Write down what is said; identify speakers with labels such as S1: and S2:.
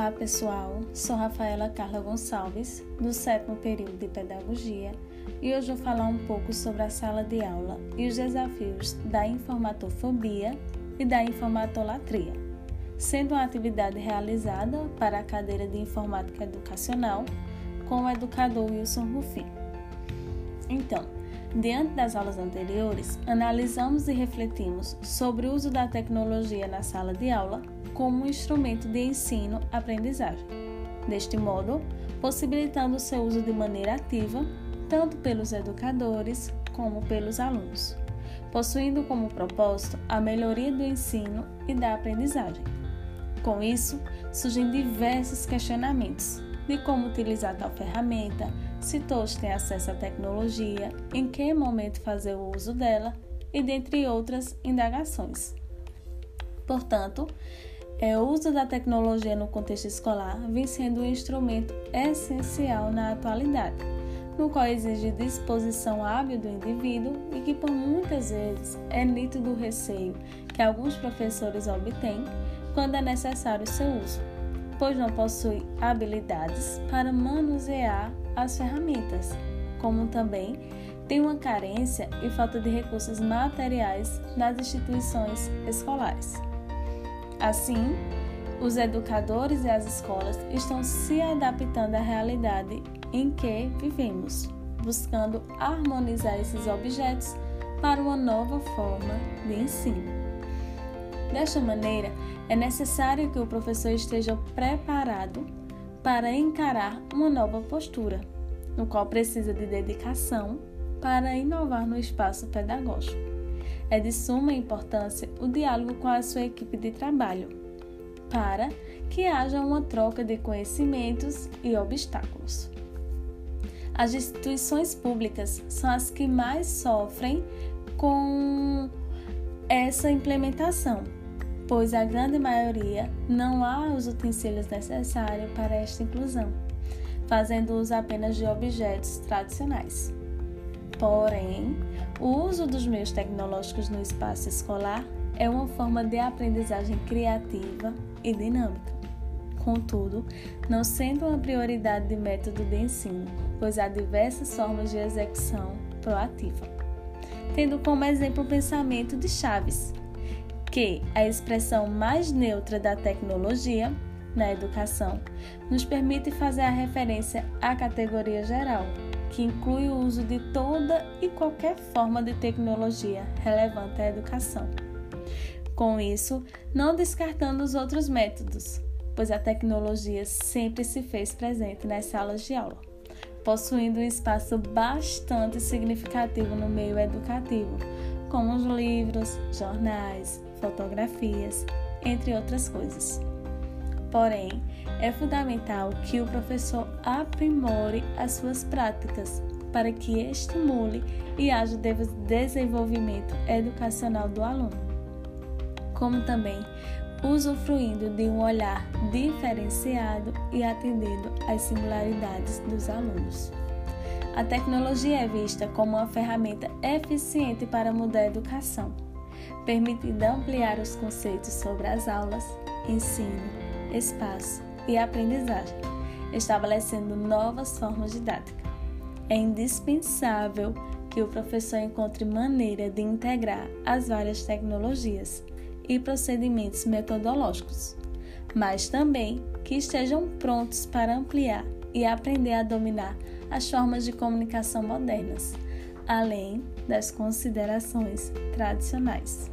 S1: Olá, pessoal. Sou Rafaela Carla Gonçalves, do sétimo período de Pedagogia, e hoje vou falar um pouco sobre a sala de aula e os desafios da informatofobia e da informatolatria, sendo uma atividade realizada para a cadeira de Informática Educacional com o educador Wilson Rufi. Então, diante das aulas anteriores, analisamos e refletimos sobre o uso da tecnologia na sala de aula como um instrumento de ensino-aprendizagem. Deste modo, possibilitando seu uso de maneira ativa, tanto pelos educadores como pelos alunos, possuindo como propósito a melhoria do ensino e da aprendizagem. Com isso, surgem diversos questionamentos de como utilizar tal ferramenta, se todos têm acesso à tecnologia, em que momento fazer o uso dela e dentre outras indagações. Portanto, é, o uso da tecnologia no contexto escolar vem sendo um instrumento essencial na atualidade, no qual exige disposição hábil do indivíduo e que por muitas vezes é nítido o receio que alguns professores obtêm quando é necessário seu uso, pois não possui habilidades para manusear as ferramentas, como também tem uma carência e falta de recursos materiais nas instituições escolares. Assim, os educadores e as escolas estão se adaptando à realidade em que vivemos, buscando harmonizar esses objetos para uma nova forma de ensino. Desta maneira, é necessário que o professor esteja preparado para encarar uma nova postura, no qual precisa de dedicação para inovar no espaço pedagógico. É de suma importância o diálogo com a sua equipe de trabalho, para que haja uma troca de conhecimentos e obstáculos. As instituições públicas são as que mais sofrem com essa implementação, pois a grande maioria não há os utensílios necessários para esta inclusão, fazendo uso apenas de objetos tradicionais. Porém, o uso dos meios tecnológicos no espaço escolar é uma forma de aprendizagem criativa e dinâmica. Contudo, não sendo uma prioridade de método de ensino, pois há diversas formas de execução proativa. Tendo como exemplo o pensamento de Chaves, que a expressão mais neutra da tecnologia na educação nos permite fazer a referência à categoria geral, que inclui o uso de toda e qualquer forma de tecnologia relevante à educação. Com isso, não descartando os outros métodos, pois a tecnologia sempre se fez presente nas salas de aula, possuindo um espaço bastante significativo no meio educativo, como os livros, jornais, fotografias, entre outras coisas. Porém, é fundamental que o professor aprimore as suas práticas para que estimule e haja desenvolvimento educacional do aluno, como também usufruindo de um olhar diferenciado e atendendo às singularidades dos alunos. A tecnologia é vista como uma ferramenta eficiente para mudar a educação, permitindo ampliar os conceitos sobre as aulas, ensino, espaço e aprendizagem, estabelecendo novas formas didáticas. É indispensável que o professor encontre maneira de integrar as várias tecnologias e procedimentos metodológicos, mas também que estejam prontos para ampliar e aprender a dominar as formas de comunicação modernas, além das considerações tradicionais.